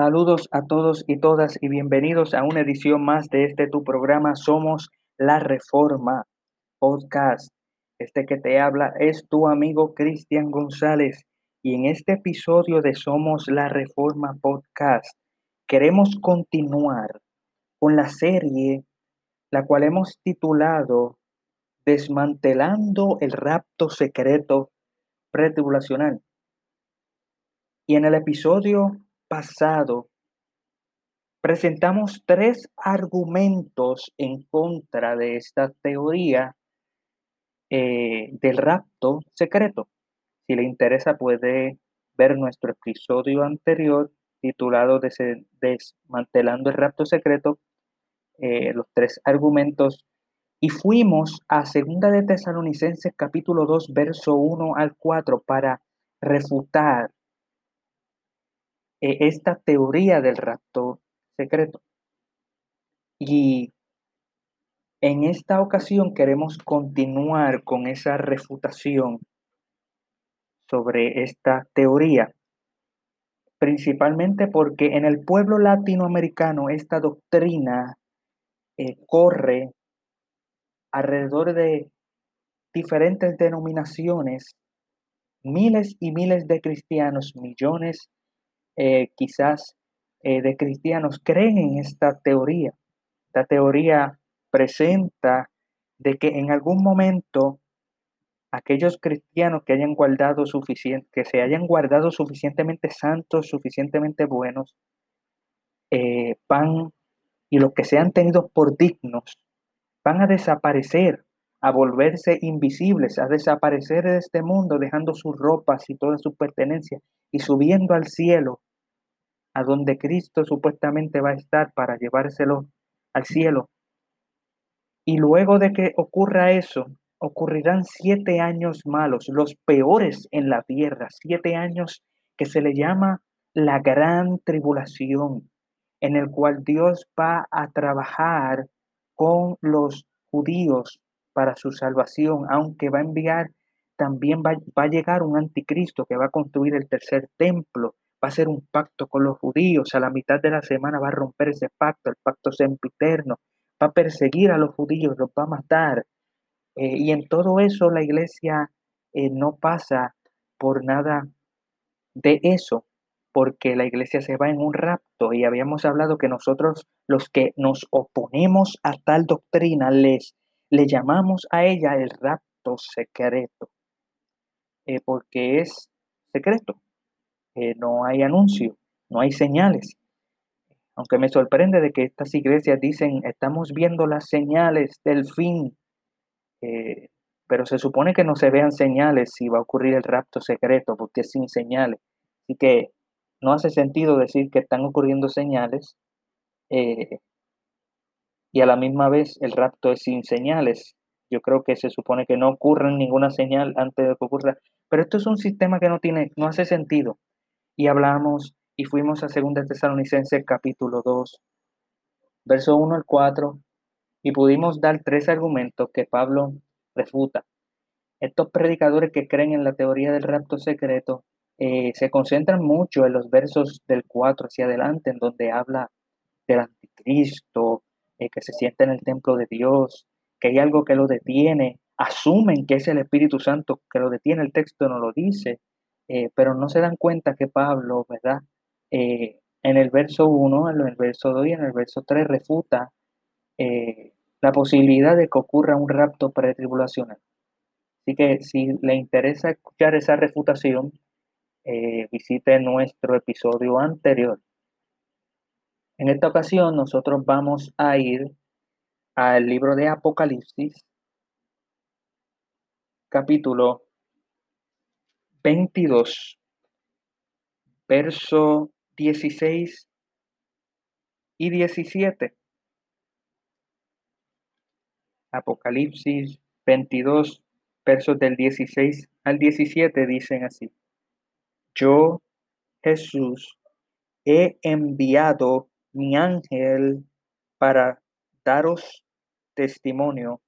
Saludos a todos y todas y bienvenidos a una edición más de este tu programa Somos la Reforma Podcast. Este que te habla es tu amigo Cristian González y en este episodio de Somos la Reforma Podcast queremos continuar con la serie la cual hemos titulado Desmantelando el rapto secreto pretribulacional. Y en el episodio pasado presentamos tres argumentos en contra de esta teoría eh, del rapto secreto. Si le interesa puede ver nuestro episodio anterior titulado Desmantelando el rapto secreto, eh, los tres argumentos, y fuimos a Segunda de Tesalonicenses capítulo 2, verso 1 al 4 para refutar eh, esta teoría del rapto secreto. Y en esta ocasión queremos continuar con esa refutación sobre esta teoría, principalmente porque en el pueblo latinoamericano esta doctrina eh, corre alrededor de diferentes denominaciones, miles y miles de cristianos, millones eh, quizás eh, de cristianos creen en esta teoría. Esta teoría presenta de que en algún momento aquellos cristianos que hayan guardado suficiente, que se hayan guardado suficientemente santos, suficientemente buenos, eh, van y los que sean tenidos por dignos van a desaparecer, a volverse invisibles, a desaparecer de este mundo, dejando sus ropas y todas sus pertenencias y subiendo al cielo a donde Cristo supuestamente va a estar para llevárselo al cielo. Y luego de que ocurra eso, ocurrirán siete años malos, los peores en la tierra, siete años que se le llama la gran tribulación, en el cual Dios va a trabajar con los judíos para su salvación, aunque va a enviar, también va, va a llegar un anticristo que va a construir el tercer templo va a hacer un pacto con los judíos, a la mitad de la semana va a romper ese pacto, el pacto sempiterno, va a perseguir a los judíos, los va a matar. Eh, y en todo eso la iglesia eh, no pasa por nada de eso, porque la iglesia se va en un rapto y habíamos hablado que nosotros los que nos oponemos a tal doctrina les le llamamos a ella el rapto secreto, eh, porque es secreto, no hay anuncio, no hay señales. Aunque me sorprende de que estas iglesias dicen, estamos viendo las señales del fin, eh, pero se supone que no se vean señales si va a ocurrir el rapto secreto, porque es sin señales. Así que no hace sentido decir que están ocurriendo señales eh, y a la misma vez el rapto es sin señales. Yo creo que se supone que no ocurre ninguna señal antes de que ocurra. Pero esto es un sistema que no tiene, no hace sentido y hablamos y fuimos a 2 Tesalonicenses capítulo 2, verso 1 al 4, y pudimos dar tres argumentos que Pablo refuta. Estos predicadores que creen en la teoría del rapto secreto eh, se concentran mucho en los versos del 4 hacia adelante, en donde habla del anticristo, eh, que se siente en el templo de Dios, que hay algo que lo detiene, asumen que es el Espíritu Santo que lo detiene, el texto no lo dice, eh, pero no se dan cuenta que Pablo, ¿verdad? Eh, en el verso 1, en el verso 2 y en el verso 3 refuta eh, la posibilidad de que ocurra un rapto pretribulacional. Así que si le interesa escuchar esa refutación, visite nuestro episodio anterior. En esta ocasión nosotros vamos a ir al libro de Apocalipsis, capítulo 22, verso 16 y 17. Apocalipsis 22, versos del 16 al 17 dicen así. Yo, Jesús, he enviado mi ángel para daros testimonio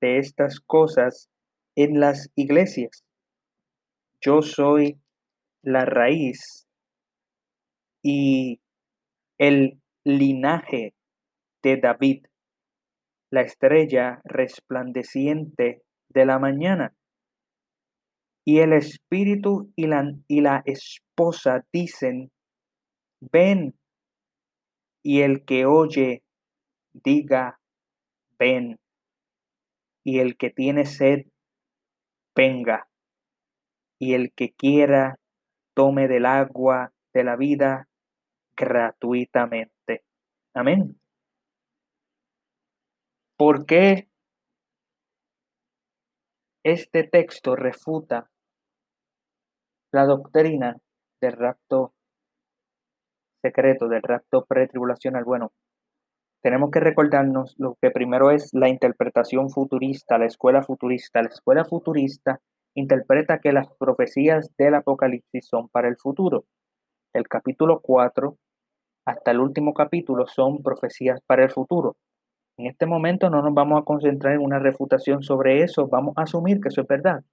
de estas cosas en las iglesias. Yo soy la raíz y el linaje de David, la estrella resplandeciente de la mañana. Y el espíritu y la, esposa dicen, ven. Y el que oye, diga, ven. Y el que tiene sed, venga. Y el que quiera, tome del agua de la vida gratuitamente. Amén. ¿Por qué este texto refuta la doctrina del rapto secreto, del rapto pretribulacional? Bueno, tenemos que recordarnos lo que primero es la interpretación futurista, la escuela futurista. La escuela futurista interpreta que las profecías del Apocalipsis son para el futuro. El capítulo 4 hasta el último capítulo son profecías para el futuro. En este momento no nos vamos a concentrar en una refutación sobre eso, vamos a asumir que eso es verdad.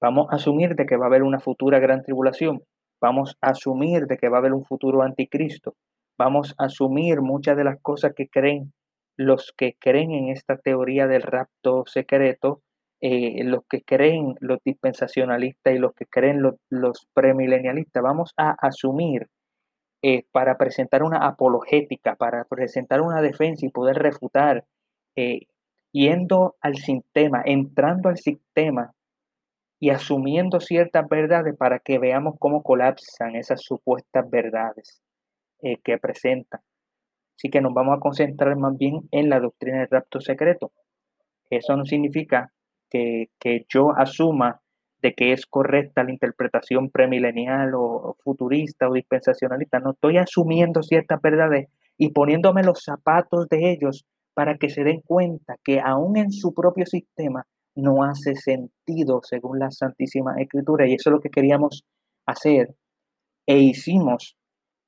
Vamos a asumir de que va a haber una futura gran tribulación. Vamos a asumir de que va a haber un futuro anticristo. Vamos a asumir muchas de las cosas que creen los que creen en esta teoría del rapto secreto, eh, los que creen los dispensacionalistas y los que creen los, premilenialistas. Vamos a asumir eh, para presentar una apologética, para presentar una defensa y poder refutar, eh, yendo al sistema, entrando al sistema y asumiendo ciertas verdades para que veamos cómo colapsan esas supuestas verdades que presentan. Así que nos vamos a concentrar más bien en la doctrina del rapto secreto. Eso no significa que, que yo asuma de que es correcta la interpretación premilenial o futurista o dispensacionalista. No estoy asumiendo ciertas verdades y poniéndome los zapatos de ellos para que se den cuenta que aún en su propio sistema no hace sentido según la Santísima Escritura. Y eso es lo que queríamos hacer e hicimos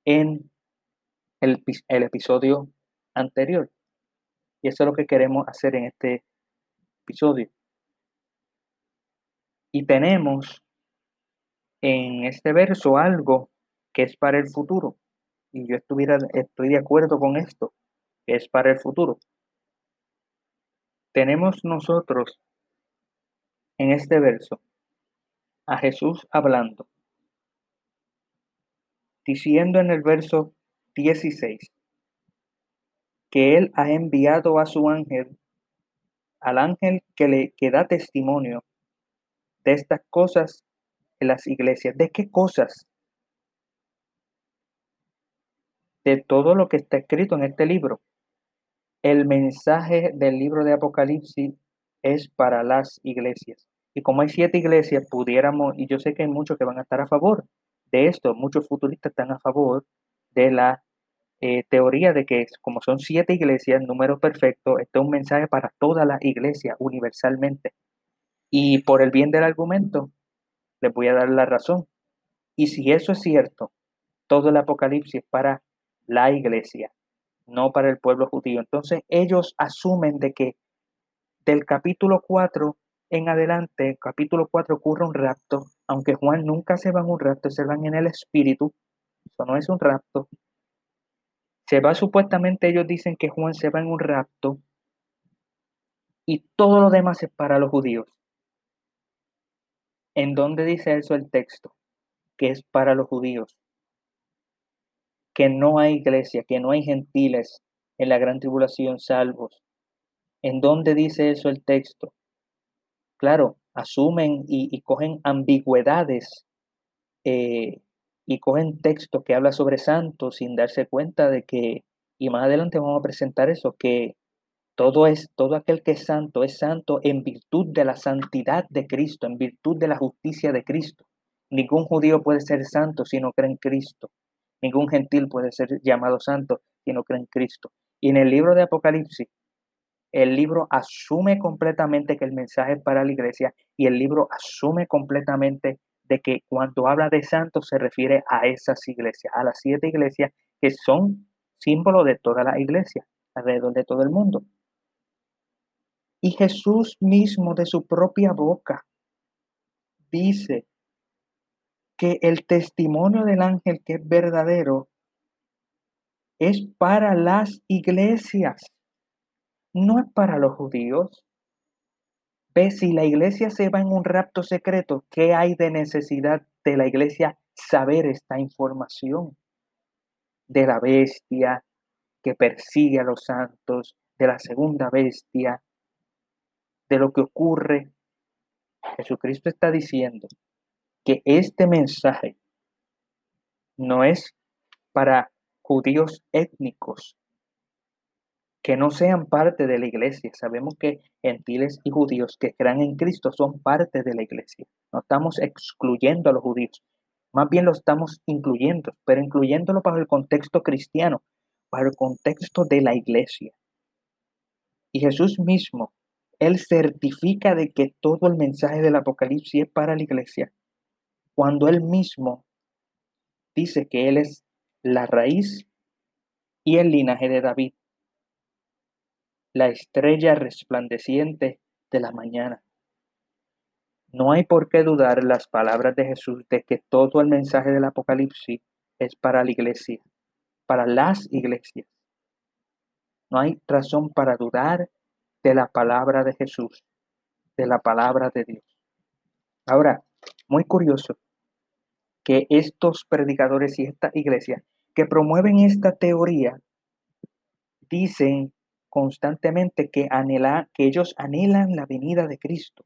en el, el episodio anterior. Y eso es lo que queremos hacer en este episodio. Y tenemos en este verso algo que es para el futuro. Y yo estuviera, estoy de acuerdo con esto, que es para el futuro. Tenemos nosotros en este verso a Jesús hablando, diciendo en el verso 16 que Él ha enviado a su ángel, al ángel que le que da testimonio de estas cosas en las iglesias. ¿De qué cosas? De todo lo que está escrito en este libro. El mensaje del libro de Apocalipsis es para las iglesias. Y como hay siete iglesias, pudiéramos, y yo sé que hay muchos que van a estar a favor de esto, muchos futuristas están a favor de la eh, teoría de que como son siete iglesias, número perfecto, este es un mensaje para toda la iglesia universalmente. Y por el bien del argumento, les voy a dar la razón. Y si eso es cierto, todo el Apocalipsis es para la iglesia, no para el pueblo judío. Entonces ellos asumen de que del capítulo 4 en adelante, capítulo 4 ocurre un rapto, aunque Juan nunca se va en un rapto, se van en el espíritu, eso no es un rapto. Se va supuestamente, ellos dicen que Juan se va en un rapto y todo lo demás es para los judíos. ¿En dónde dice eso el texto? Que es para los judíos. Que no hay iglesia, que no hay gentiles en la gran tribulación salvos. ¿En dónde dice eso el texto? Claro, asumen y, cogen ambigüedades eh, y cogen texto que habla sobre santos sin darse cuenta de que, y más adelante vamos a presentar eso, que todo es todo aquel que es santo es santo en virtud de la santidad de Cristo, en virtud de la justicia de Cristo. Ningún judío puede ser santo si no cree en Cristo. Ningún gentil puede ser llamado santo si no cree en Cristo. Y en el libro de Apocalipsis, el libro asume completamente que el mensaje es para la iglesia y el libro asume completamente de que cuando habla de santos se refiere a esas iglesias, a las siete iglesias que son símbolo de toda la iglesia alrededor de todo el mundo. Y Jesús mismo de su propia boca dice que el testimonio del ángel que es verdadero es para las iglesias, no es para los judíos. Ve, si la iglesia se va en un rapto secreto, ¿qué hay de necesidad de la iglesia saber esta información? De la bestia que persigue a los santos, de la segunda bestia, de lo que ocurre. Jesucristo está diciendo que este mensaje no es para judíos étnicos que no sean parte de la iglesia. Sabemos que gentiles y judíos que crean en Cristo son parte de la iglesia. No estamos excluyendo a los judíos, más bien lo estamos incluyendo, pero incluyéndolo bajo el contexto cristiano, bajo el contexto de la iglesia. Y Jesús mismo, Él certifica de que todo el mensaje del Apocalipsis es para la iglesia, cuando Él mismo dice que Él es la raíz y el linaje de David, la estrella resplandeciente de la mañana. No hay por qué dudar las palabras de Jesús de que todo el mensaje del Apocalipsis es para la iglesia, para las iglesias. No hay razón para dudar de la palabra de Jesús, de la palabra de Dios. Ahora, muy curioso que estos predicadores y esta iglesia que promueven esta teoría dicen constantemente que, anhela, que ellos anhelan la venida de Cristo.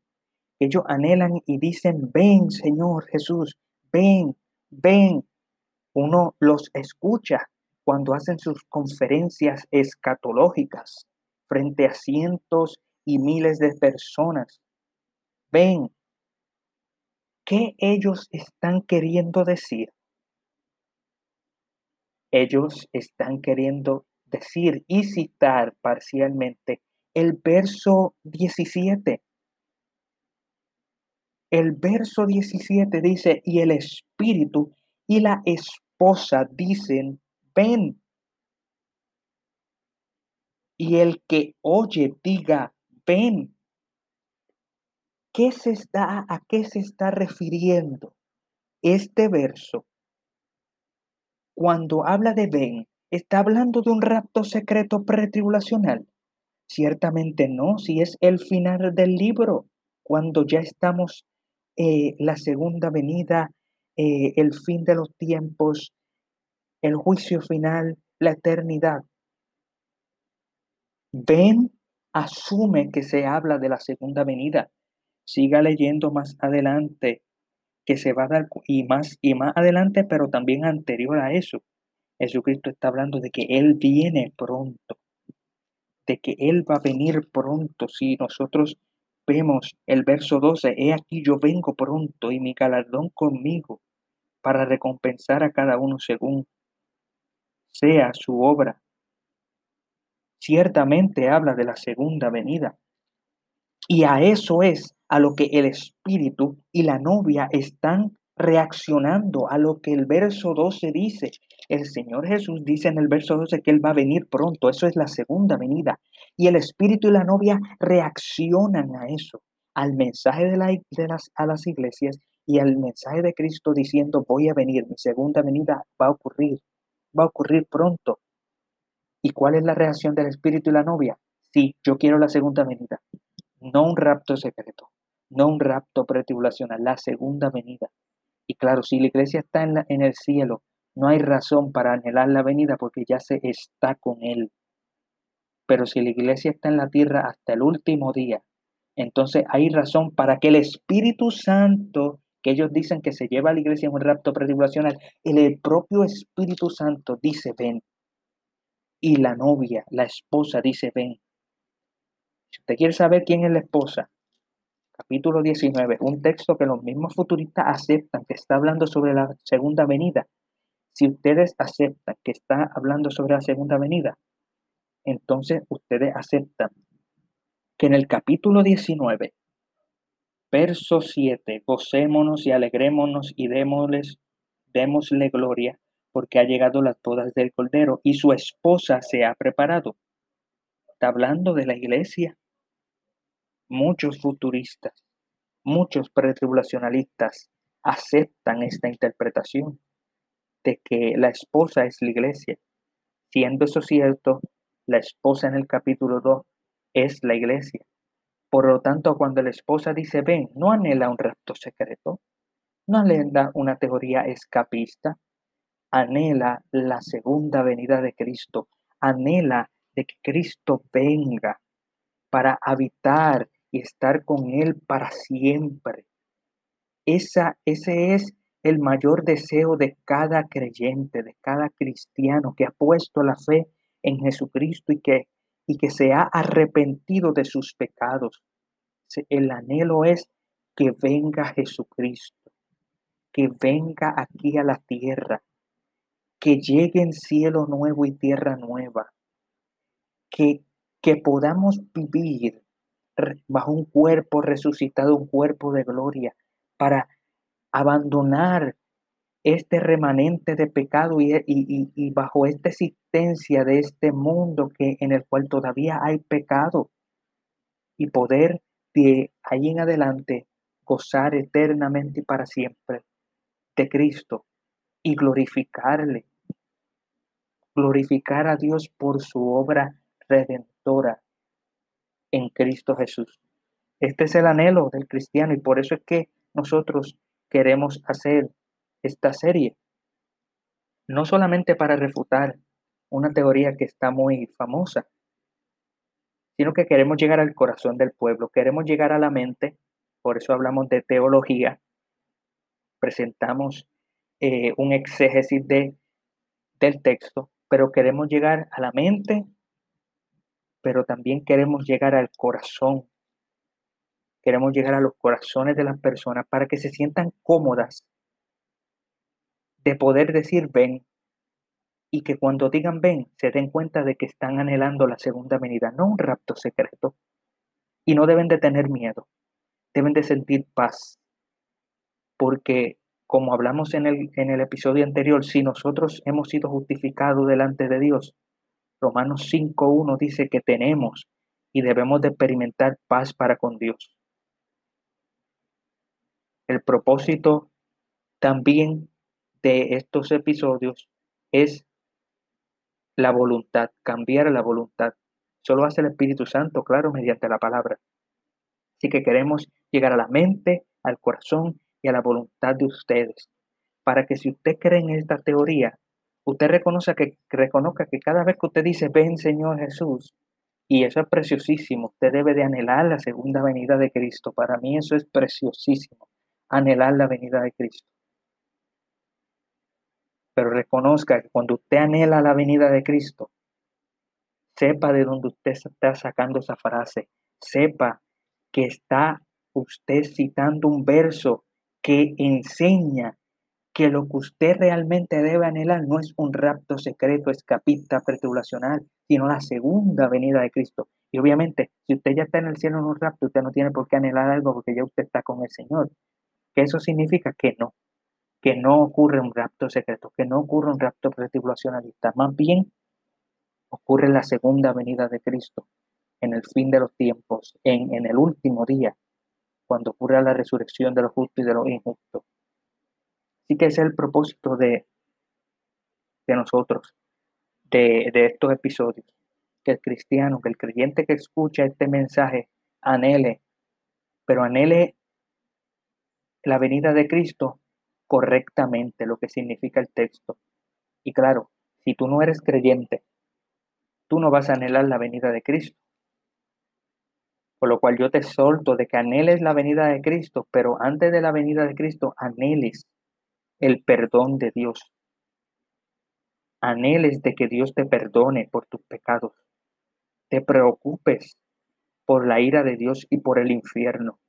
Ellos anhelan y dicen, ven Señor Jesús, ven, ven. Uno los escucha cuando hacen sus conferencias escatológicas frente a cientos y miles de personas. Ven, ¿qué ellos están queriendo decir? Ellos están queriendo decir y citar parcialmente el verso 17. El verso 17 dice, y el espíritu y la esposa dicen, ven. Y el que oye diga, ven. ¿Qué se está, ¿A qué se está refiriendo este verso? Cuando habla de ven, ¿está hablando de un rapto secreto pretribulacional? Ciertamente no, si es el final del libro, cuando ya estamos eh, la segunda venida, eh, el fin de los tiempos, el juicio final, la eternidad. Ven, asume que se habla de la segunda venida. Siga leyendo más adelante que se va a dar y más y más adelante, pero también anterior a eso. Jesucristo está hablando de que Él viene pronto, de que Él va a venir pronto. Si nosotros vemos el verso 12, he aquí yo vengo pronto y mi galardón conmigo para recompensar a cada uno según sea su obra. Ciertamente habla de la segunda venida. Y a eso es a lo que el espíritu y la novia están reaccionando a lo que el verso 12 dice. El Señor Jesús dice en el verso 12 que Él va a venir pronto, eso es la segunda venida. Y el espíritu y la novia reaccionan a eso, al mensaje de, la, de las, a las iglesias y al mensaje de Cristo diciendo voy a venir, mi segunda venida va a ocurrir, va a ocurrir pronto. ¿Y cuál es la reacción del espíritu y la novia? Sí, yo quiero la segunda venida, no un rapto secreto no un rapto pretribulacional, la segunda venida. Y claro, si la iglesia está en, en el cielo, no hay razón para anhelar la venida porque ya se está con Él. Pero si la iglesia está en la tierra hasta el último día, entonces hay razón para que el Espíritu Santo, que ellos dicen que se lleva a la iglesia en un rapto pretribulacional, el propio Espíritu Santo dice ven. Y la novia, la esposa dice ven. Si usted quiere saber quién es la esposa, capítulo 19, un texto que los mismos futuristas aceptan que está hablando sobre la segunda venida. Si ustedes aceptan que está hablando sobre la segunda venida, entonces ustedes aceptan que en el capítulo 19, verso 7, gocémonos y alegrémonos y démosles, démosle gloria, porque ha llegado las bodas del Cordero y su esposa se ha preparado. Está hablando de la iglesia muchos futuristas, muchos pretribulacionalistas aceptan esta interpretación de que la esposa es la iglesia. siendo eso cierto, la esposa en el capítulo 2 es la iglesia. Por lo tanto, cuando la esposa dice ven, no anhela un rapto secreto, no anhela una teoría escapista, anhela la segunda venida de Cristo, anhela de que Cristo venga para habitar y estar con Él para siempre. Esa, ese es el mayor deseo de cada creyente, de cada cristiano que ha puesto la fe en Jesucristo y que, y que se ha arrepentido de sus pecados. El anhelo es que venga Jesucristo, que venga aquí a la tierra, que llegue en cielo nuevo y tierra nueva, que, que podamos vivir bajo un cuerpo resucitado, un cuerpo de gloria, para abandonar este remanente de pecado y, y, bajo esta existencia de este mundo que en el cual todavía hay pecado y poder de ahí en adelante gozar eternamente y para siempre de Cristo y glorificarle, glorificar a Dios por su obra redentora en Cristo Jesús. Este es el anhelo del cristiano y por eso es que nosotros queremos hacer esta serie. No solamente para refutar una teoría que está muy famosa, sino que queremos llegar al corazón del pueblo, queremos llegar a la mente, por eso hablamos de teología, presentamos eh, un exégesis de, del texto, pero queremos llegar a la mente, pero también queremos llegar al corazón Queremos llegar a los corazones de las personas para que se sientan cómodas de poder decir ven y que cuando digan ven se den cuenta de que están anhelando la segunda venida, no un rapto secreto. Y no deben de tener miedo, deben de sentir paz. Porque como hablamos en el, en el episodio anterior, si nosotros hemos sido justificados delante de Dios, Romanos 5.1 dice que tenemos y debemos de experimentar paz para con Dios. El propósito también de estos episodios es la voluntad, cambiar la voluntad. Solo hace el Espíritu Santo, claro, mediante la palabra. Así que queremos llegar a la mente, al corazón a la voluntad de ustedes, para que si usted cree en esta teoría, usted reconozca que, reconozca que cada vez que usted dice, ven Señor Jesús, y eso es preciosísimo, usted debe de anhelar la segunda venida de Cristo. Para mí eso es preciosísimo anhelar la venida de Cristo. Pero reconozca que cuando usted anhela la venida de Cristo, sepa de dónde usted está sacando esa frase, sepa que está usted citando un verso que enseña que lo que usted realmente debe anhelar no es un rapto secreto, escapista, pretribulacional, sino la segunda venida de Cristo. Y obviamente, si usted ya está en el cielo en un rapto, usted no tiene por qué anhelar algo porque ya usted está con el Señor. Que eso significa que no, que no ocurre un rapto secreto, que no ocurre un rapto pretribulacionalista, más bien ocurre la segunda venida de Cristo en el fin de los tiempos, en, en el último día, cuando ocurra la resurrección de los justos y de los injustos. Así que es el propósito de, de nosotros, de, de estos episodios, que el cristiano, que el creyente que escucha este mensaje anhele, pero anhele la venida de Cristo correctamente, lo que significa el texto. Y claro, si tú no eres creyente, tú no vas a anhelar la venida de Cristo. Por lo cual yo te solto de que anheles la venida de Cristo, pero antes de la venida de Cristo anheles el perdón de Dios. Anheles de que Dios te perdone por tus pecados. Te preocupes por la ira de Dios y por el infierno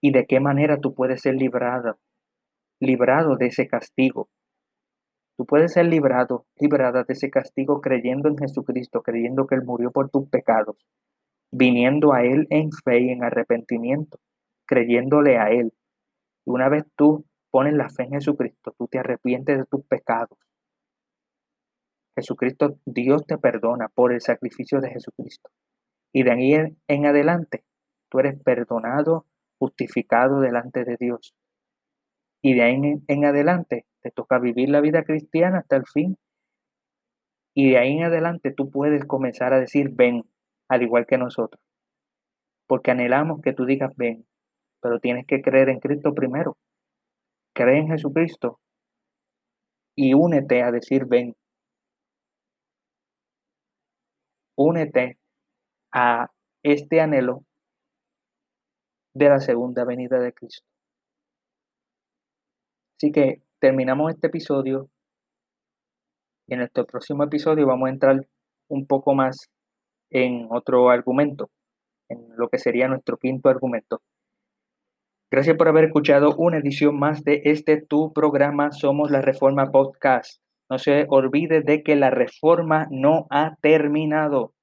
y de qué manera tú puedes ser librado, librado de ese castigo. Tú puedes ser librado, librada de ese castigo creyendo en Jesucristo, creyendo que Él murió por tus pecados, viniendo a Él en fe y en arrepentimiento, creyéndole a Él. Y una vez tú pones la fe en Jesucristo, tú te arrepientes de tus pecados. Jesucristo, Dios te perdona por el sacrificio de Jesucristo. Y de ahí en adelante, tú eres perdonado justificado delante de Dios. Y de ahí en, adelante te toca vivir la vida cristiana hasta el fin. Y de ahí en adelante tú puedes comenzar a decir ven, al igual que nosotros. Porque anhelamos que tú digas ven, pero tienes que creer en Cristo primero. Cree en Jesucristo y únete a decir ven. Únete a este anhelo de la segunda venida de Cristo. Así que terminamos este episodio y en nuestro próximo episodio vamos a entrar un poco más en otro argumento, en lo que sería nuestro quinto argumento. Gracias por haber escuchado una edición más de este tu programa Somos la Reforma Podcast. No se olvide de que la reforma no ha terminado.